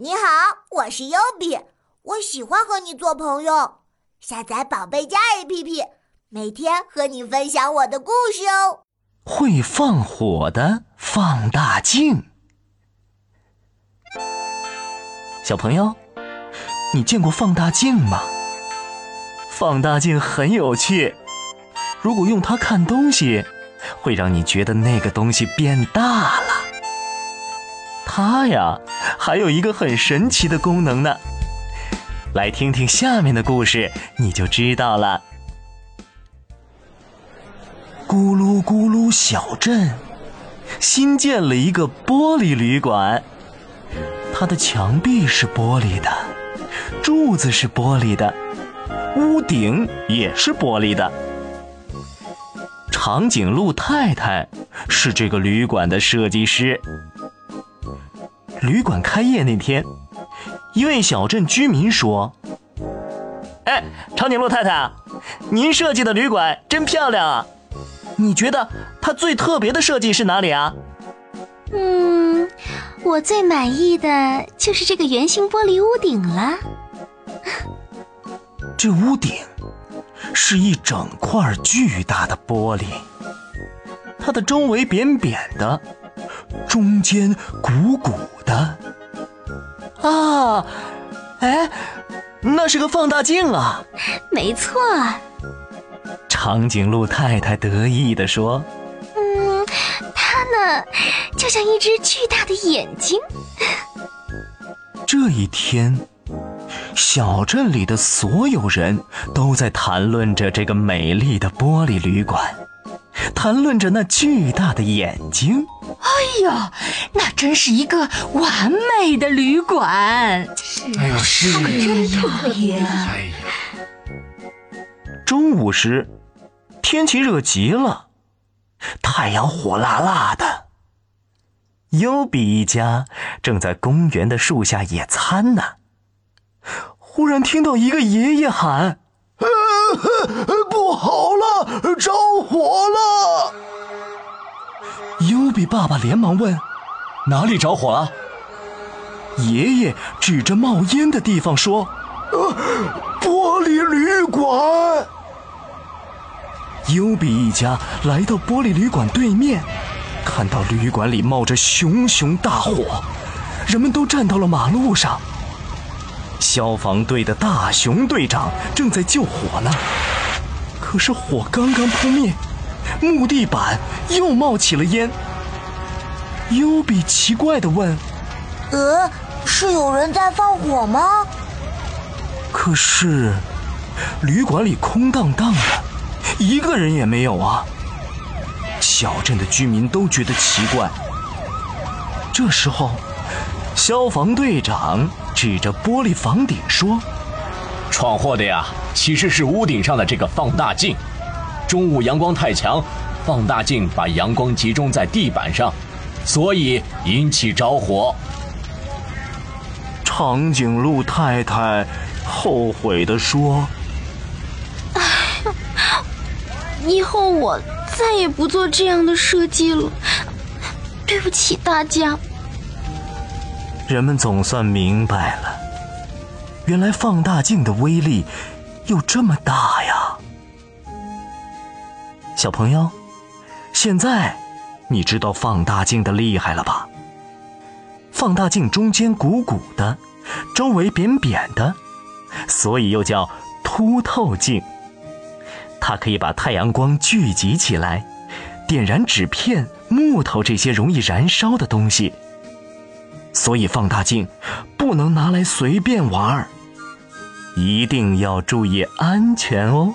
你好，我是优比，我喜欢和你做朋友。下载宝贝家 APP，每天和你分享我的故事哦。会放火的放大镜，小朋友，你见过放大镜吗？放大镜很有趣，如果用它看东西，会让你觉得那个东西变大了。它呀。还有一个很神奇的功能呢，来听听下面的故事，你就知道了。咕噜咕噜小镇新建了一个玻璃旅馆，它的墙壁是玻璃的，柱子是玻璃的，屋顶也是玻璃的。长颈鹿太太是这个旅馆的设计师。旅馆开业那天，一位小镇居民说：“哎，长颈鹿太太，您设计的旅馆真漂亮啊！你觉得它最特别的设计是哪里啊？”“嗯，我最满意的就是这个圆形玻璃屋顶了。这屋顶是一整块巨大的玻璃，它的周围扁扁的。”中间鼓鼓的啊，哎，那是个放大镜啊！没错，长颈鹿太太得意地说：“嗯，它呢，就像一只巨大的眼睛。”这一天，小镇里的所有人都在谈论着这个美丽的玻璃旅馆，谈论着那巨大的眼睛。哎呦，那真是一个完美的旅馆！哎呦，是真特别。哎呀，中午时，天气热极了，太阳火辣辣的。优比一家正在公园的树下野餐呢，忽然听到一个爷爷喊：“不好了，着火了！”比爸爸连忙问：“哪里着火了？”爷爷指着冒烟的地方说：“呃，玻璃旅馆。”优比一家来到玻璃旅馆对面，看到旅馆里冒着熊熊大火，人们都站到了马路上。消防队的大熊队长正在救火呢，可是火刚刚扑灭。木地板又冒起了烟。优比奇怪的问：“呃，是有人在放火吗？”可是，旅馆里空荡荡的，一个人也没有啊。小镇的居民都觉得奇怪。这时候，消防队长指着玻璃房顶说：“闯祸的呀，其实是屋顶上的这个放大镜。”中午阳光太强，放大镜把阳光集中在地板上，所以引起着火。长颈鹿太太后悔地说：“哎，以后我再也不做这样的设计了，对不起大家。”人们总算明白了，原来放大镜的威力有这么大呀。小朋友，现在你知道放大镜的厉害了吧？放大镜中间鼓鼓的，周围扁扁的，所以又叫凸透镜。它可以把太阳光聚集起来，点燃纸片、木头这些容易燃烧的东西。所以放大镜不能拿来随便玩儿，一定要注意安全哦。